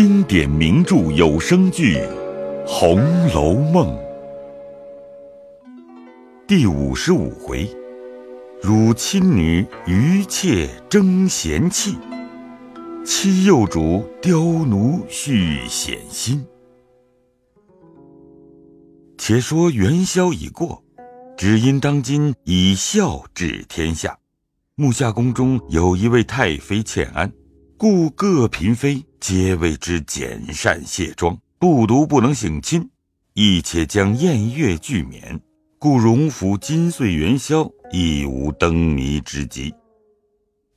经典名著有声剧《红楼梦》第五十五回：汝亲女，余妾争贤妻；欺幼主，刁奴续险心。且说元宵已过，只因当今以孝治天下，木下宫中有一位太妃欠安。故各嫔妃皆为之简善卸妆，不独不能省亲，亦且将宴乐俱免，故荣府金岁元宵亦无灯谜之急。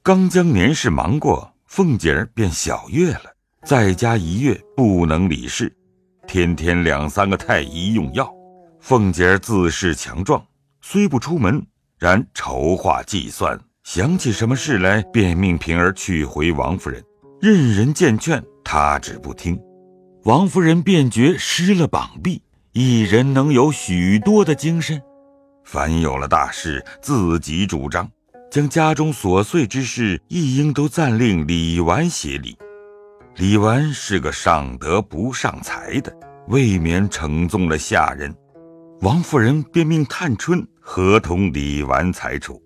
刚将年事忙过，凤姐儿便小月了，在家一月不能理事，天天两三个太医用药。凤姐儿自恃强壮，虽不出门，然筹划计算。想起什么事来，便命平儿去回王夫人。任人见劝，他只不听。王夫人便觉失了膀臂，一人能有许多的精神。凡有了大事，自己主张，将家中琐碎之事一应都暂令李纨协理。李纨是个上德不上才的，未免逞纵了下人。王夫人便命探春合同李纨裁处。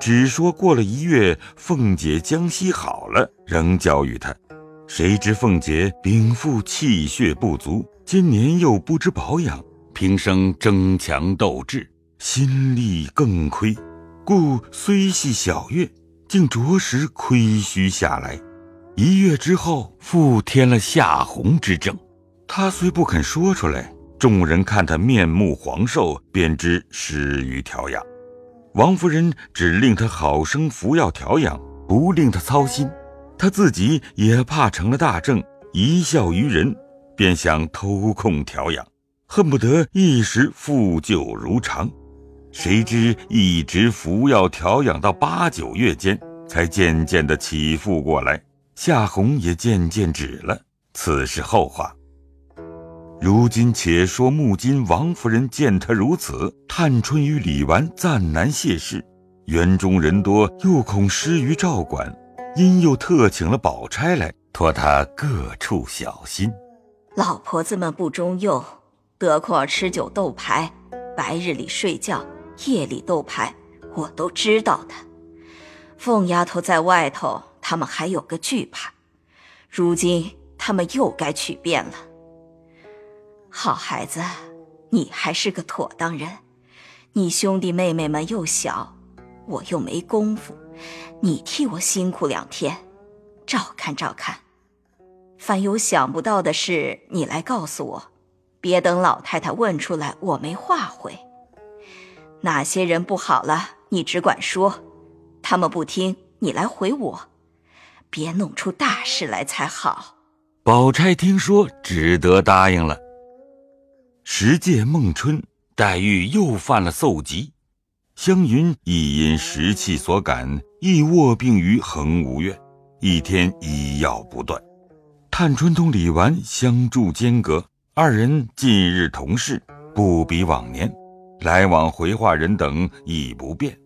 只说过了一月，凤姐将息好了，仍教育她。谁知凤姐禀赋气血不足，今年又不知保养，平生争强斗智，心力更亏，故虽系小月，竟着实亏虚下来。一月之后，复添了夏红之症。她虽不肯说出来，众人看她面目黄瘦，便知失于调养。王夫人只令他好生服药调养，不令他操心。他自己也怕成了大症，贻笑于人，便想偷空调养，恨不得一时复旧如常。谁知一直服药调养到八九月间，才渐渐的起复过来，夏红也渐渐止了。此是后话。如今且说，木金王夫人见他如此，探春与李纨暂难谢事，园中人多，又恐失于照管，因又特请了宝钗来，托他各处小心。老婆子们不中用，得空儿吃酒斗牌，白日里睡觉，夜里斗牌，我都知道的。凤丫头在外头，他们还有个惧怕，如今他们又该取变了。好孩子，你还是个妥当人。你兄弟妹妹们又小，我又没工夫，你替我辛苦两天，照看照看。凡有想不到的事，你来告诉我，别等老太太问出来，我没话回。哪些人不好了，你只管说，他们不听，你来回我，别弄出大事来才好。宝钗听说，只得答应了。十届孟春，黛玉又犯了嗽疾，湘云亦因时气所感，亦卧病于恒芜院，一天医药不断。探春同李纨相住间隔，二人近日同事，不比往年，来往回话人等亦不便，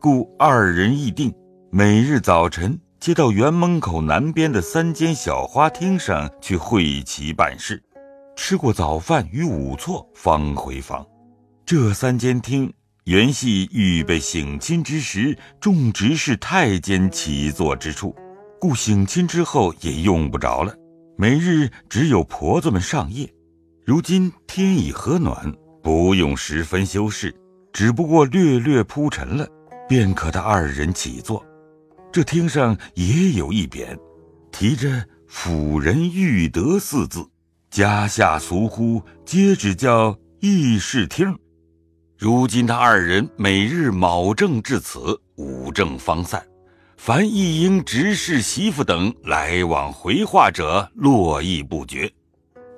故二人议定，每日早晨接到园门口南边的三间小花厅上去会齐办事。吃过早饭与午错，方回房。这三间厅原系预备省亲之时，众执事太监起坐之处，故省亲之后也用不着了。每日只有婆子们上夜。如今天已和暖，不用十分修饰，只不过略略铺陈了，便可他二人起坐。这厅上也有一匾，题着“辅仁裕德”四字。家下俗呼，皆只叫议事厅。如今他二人每日卯正至此，午正方散。凡一应执事媳妇等来往回话者，络绎不绝。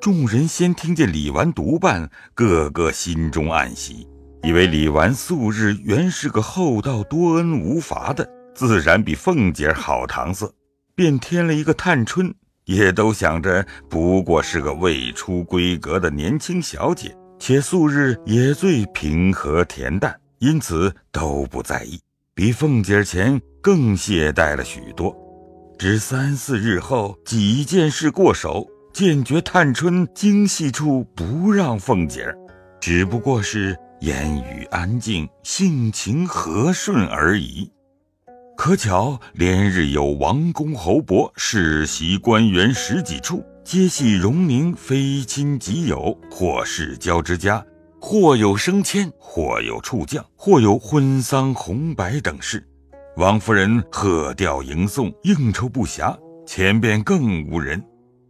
众人先听见李纨独伴，个个心中暗喜，以为李纨素日原是个厚道多恩无罚的，自然比凤姐好搪塞，便添了一个探春。也都想着，不过是个未出闺阁的年轻小姐，且素日也最平和恬淡，因此都不在意，比凤姐前更懈怠了许多。只三四日后，几件事过手，坚决探春精细处不让凤姐儿，只不过是言语安静，性情和顺而已。可巧连日有王公侯伯、世袭官员十几处，皆系荣宁非亲即友，或世交之家，或有升迁，或有处降，或有婚丧红白等事。王夫人贺吊迎送，应酬不暇，前边更无人，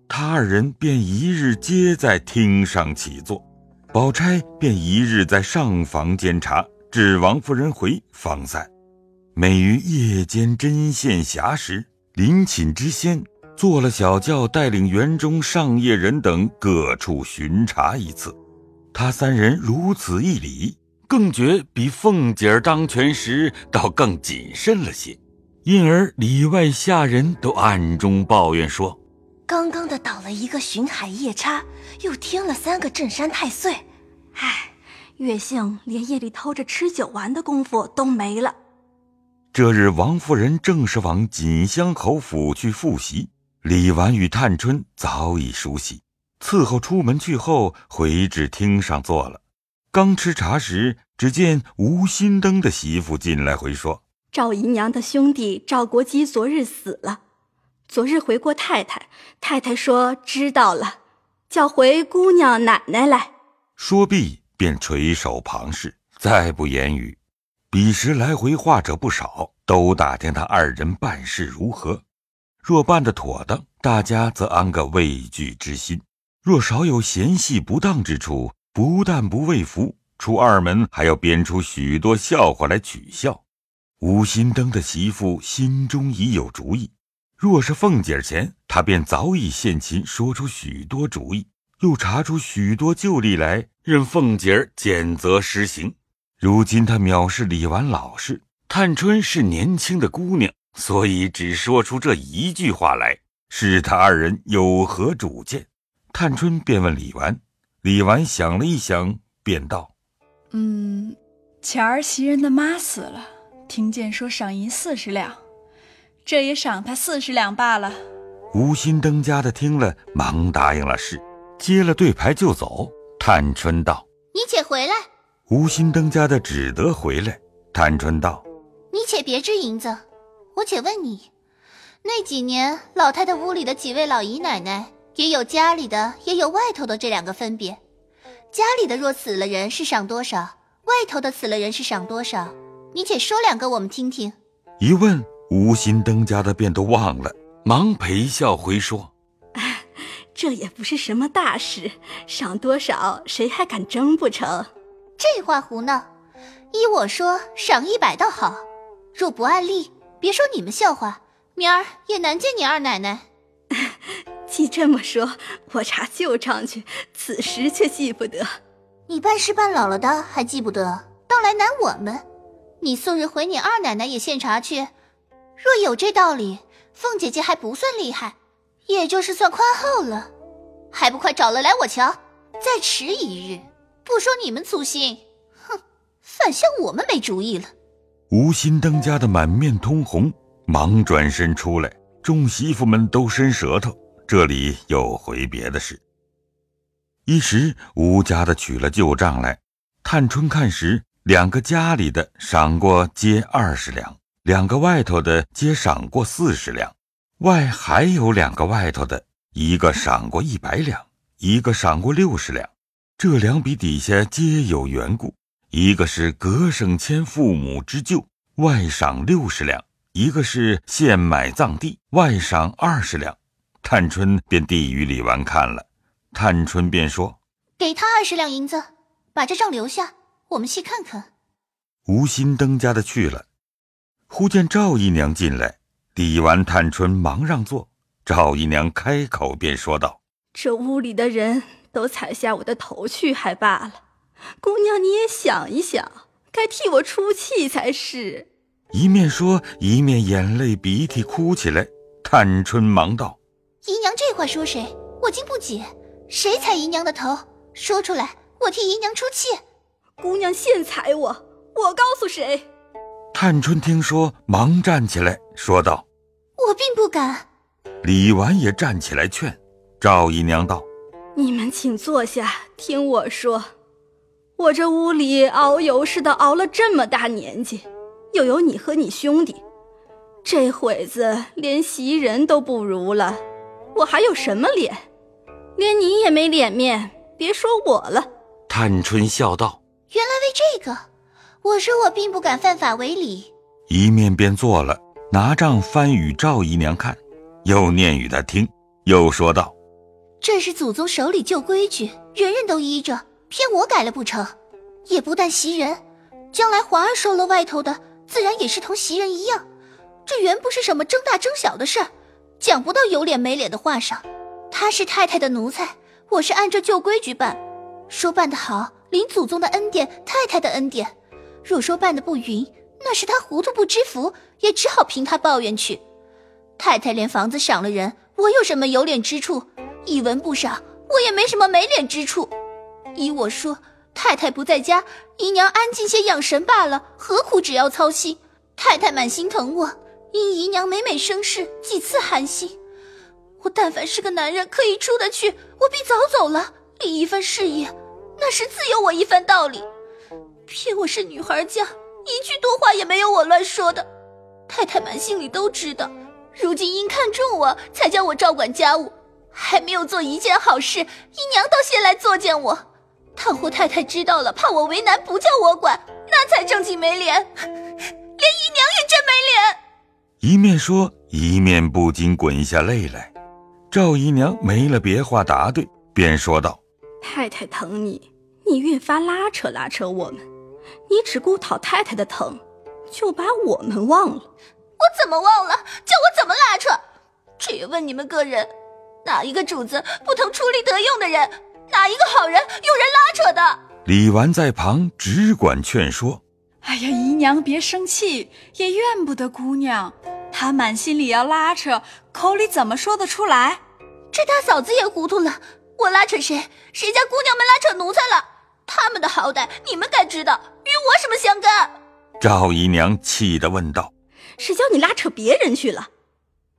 他二人便一日皆在厅上起坐，宝钗便一日在上房监察，至王夫人回方散。每于夜间针线暇时，临寝之先，坐了小轿，带领园中上夜人等各处巡查一次。他三人如此一礼，更觉比凤姐儿当权时倒更谨慎了些，因而里外下人都暗中抱怨说：“刚刚的倒了一个巡海夜叉，又添了三个镇山太岁，唉，月姓连夜里偷着吃酒玩的功夫都没了。”这日，王夫人正是往锦香侯府去复习，李纨与探春早已熟悉，伺候出门去后，回至厅上坐了。刚吃茶时，只见吴新登的媳妇进来回说：“赵姨娘的兄弟赵国基昨日死了，昨日回过太太，太太说知道了，叫回姑娘奶奶来。”说毕，便垂手旁视，再不言语。彼时来回话者不少，都打听他二人办事如何。若办得妥当，大家则安个畏惧之心；若少有嫌隙不当之处，不但不畏服，出二门还要编出许多笑话来取笑。吴心登的媳妇心中已有主意，若是凤姐前，他便早已献琴，说出许多主意，又查出许多旧例来，任凤姐儿检责施行。如今他藐视李纨老实，探春是年轻的姑娘，所以只说出这一句话来，是他二人有何主见？探春便问李纨，李纨想了一想，便道：“嗯，前儿袭人的妈死了，听见说赏银四十两，这也赏他四十两罢了。”无心登家的听了，忙答应了事，接了对牌就走。探春道：“你且回来。”吴心登家的只得回来。探春道：“你且别支银子，我且问你，那几年老太太屋里的几位老姨奶奶，也有家里的，也有外头的这两个分别。家里的若死了人是赏多少，外头的死了人是赏多少？你且说两个我们听听。”一问，无心登家的便都忘了，忙陪笑回说：“ 这也不是什么大事，赏多少谁还敢争不成？”这话胡闹！依我说，赏一百倒好。若不按例，别说你们笑话，明儿也难见你二奶奶。既这么说，我查旧账去，此时却记不得。你办事办老了的还记不得，倒来难我们。你素日回你二奶奶也现查去。若有这道理，凤姐姐还不算厉害，也就是算宽厚了。还不快找了来我瞧！再迟一日。不说你们粗心，哼，反像我们没主意了。吴心登家的满面通红，忙转身出来，众媳妇们都伸舌头。这里又回别的事。一时吴家的取了旧账来，探春看时，两个家里的赏过皆二十两，两个外头的皆赏过四十两，外还有两个外头的，一个赏过一百两，一个赏过六十两。这两笔底下皆有缘故，一个是隔省迁父母之旧，外赏六十两；一个是现买葬地，外赏二十两。探春便递与李纨看了，探春便说：“给他二十两银子，把这账留下，我们细看看。”无心登家的去了，忽见赵姨娘进来，李纨、探春忙让座。赵姨娘开口便说道：“这屋里的人。”都踩下我的头去还罢了，姑娘你也想一想，该替我出气才是。一面说，一面眼泪鼻涕哭起来。探春忙道：“姨娘这话说谁？我竟不解，谁踩姨娘的头？说出来，我替姨娘出气。姑娘现踩我，我告诉谁？”探春听说，忙站起来说道：“我并不敢。”李纨也站起来劝。赵姨娘道：“你们请坐下，听我说。我这屋里熬油似的熬了这么大年纪，又有你和你兄弟，这会子连袭人都不如了，我还有什么脸？连你也没脸面，别说我了。”探春笑道：“原来为这个，我说我并不敢犯法为礼。”一面便坐了，拿账翻与赵姨娘看，又念与她听，又说道：“这是祖宗手里旧规矩，人人都依着，偏我改了不成？也不但袭人，将来华儿收了外头的，自然也是同袭人一样。这原不是什么争大争小的事儿，讲不到有脸没脸的话上。他是太太的奴才，我是按照旧规矩办。说办得好，领祖宗的恩典，太太的恩典；若说办得不匀，那是他糊涂不知福，也只好凭他抱怨去。太太连房子赏了人，我有什么有脸之处？一文不赏，我也没什么没脸之处。依我说，太太不在家，姨娘安静些养神罢了，何苦只要操心？太太满心疼我，因姨娘每每生事，几次寒心。我但凡是个男人，可以出得去，我必早走了，立一番事业，那是自有我一番道理。偏我是女孩家。一句多话也没有我乱说的，太太满心里都知道。如今因看中我，才叫我照管家务，还没有做一件好事，姨娘倒先来作践我。倘或太太知道了，怕我为难，不叫我管，那才正经没脸，连姨娘也真没脸。一面说，一面不禁滚下泪来。赵姨娘没了别话答对，便说道：“太太疼你，你越发拉扯拉扯我们。”你只顾讨太太的疼，就把我们忘了。我怎么忘了？叫我怎么拉扯？这也问你们个人，哪一个主子不疼出力得用的人？哪一个好人用人拉扯的？李纨在旁只管劝说：“哎呀，姨娘别生气，也怨不得姑娘。她满心里要拉扯，口里怎么说得出来？这大嫂子也糊涂了。我拉扯谁？谁家姑娘们拉扯奴才了？他们的好歹你们该知道。”与我什么相干？赵姨娘气得问道：“谁叫你拉扯别人去了？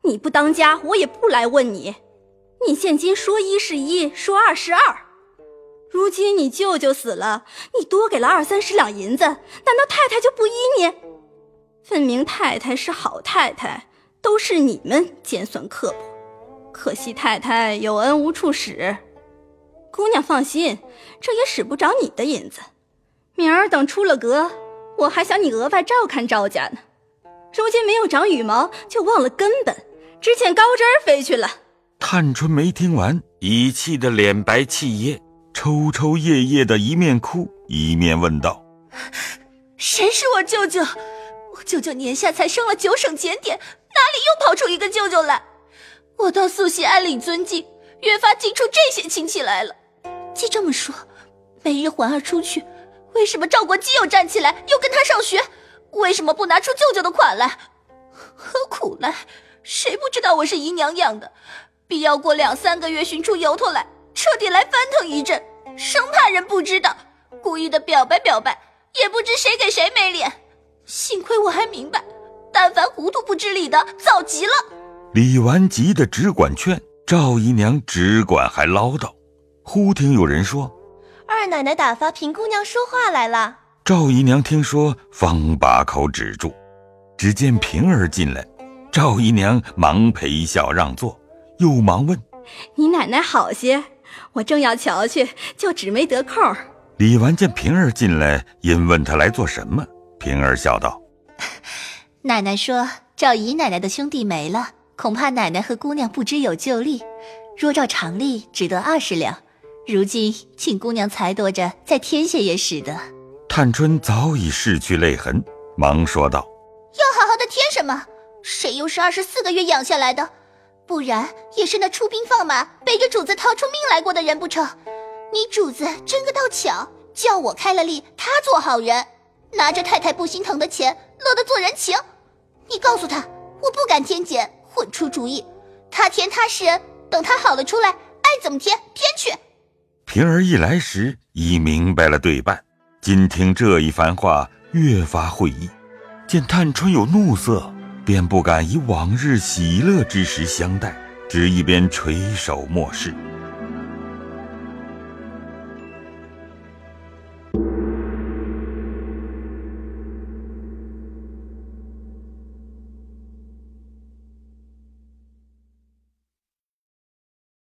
你不当家，我也不来问你。你现今说一是一，说二是二。如今你舅舅死了，你多给了二三十两银子，难道太太就不依你？分明太太是好太太，都是你们尖酸刻薄。可惜太太有恩无处使。姑娘放心，这也使不着你的银子。”明儿等出了阁，我还想你额外照看赵家呢。如今没有长羽毛，就忘了根本，只见高枝儿飞去了。探春没听完，已气得脸白气噎，抽抽噎噎的，一面哭一面问道：“谁是我舅舅？我舅舅年下才升了九省检点，哪里又跑出一个舅舅来？我倒素系安领尊敬，越发惊出这些亲戚来了。既这么说，每日环儿出去。”为什么赵国基又站起来又跟他上学？为什么不拿出舅舅的款来？何苦来？谁不知道我是姨娘养的？必要过两三个月寻出由头来，彻底来翻腾一阵，生怕人不知道，故意的表白表白，也不知谁给谁没脸。幸亏我还明白，但凡糊涂不知理的，早急了。李纨急得只管劝，赵姨娘只管还唠叨。忽听有人说。二奶奶打发平姑娘说话来了。赵姨娘听说，方把口止住。只见平儿进来，赵姨娘忙陪笑让座，又忙问：“你奶奶好些？我正要瞧去，就只没得空。”李纨见平儿进来，因问她来做什么。平儿笑道：“ 奶奶说赵姨奶奶的兄弟没了，恐怕奶奶和姑娘不知有旧例。若照常例，只得二十两。”如今请姑娘裁夺着，再添些也使得。探春早已拭去泪痕，忙说道：“要好好的添什么？谁又是二十四个月养下来的？不然也是那出兵放马，背着主子逃出命来过的人不成？你主子真个倒巧，叫我开了例，他做好人，拿着太太不心疼的钱，乐得做人情。你告诉他，我不敢添减，混出主意。他填他是人，等他好了出来，爱怎么填填去。”平儿一来时已明白了对半，今听这一番话，越发会意。见探春有怒色，便不敢以往日喜乐之时相待，只一边垂首漠视。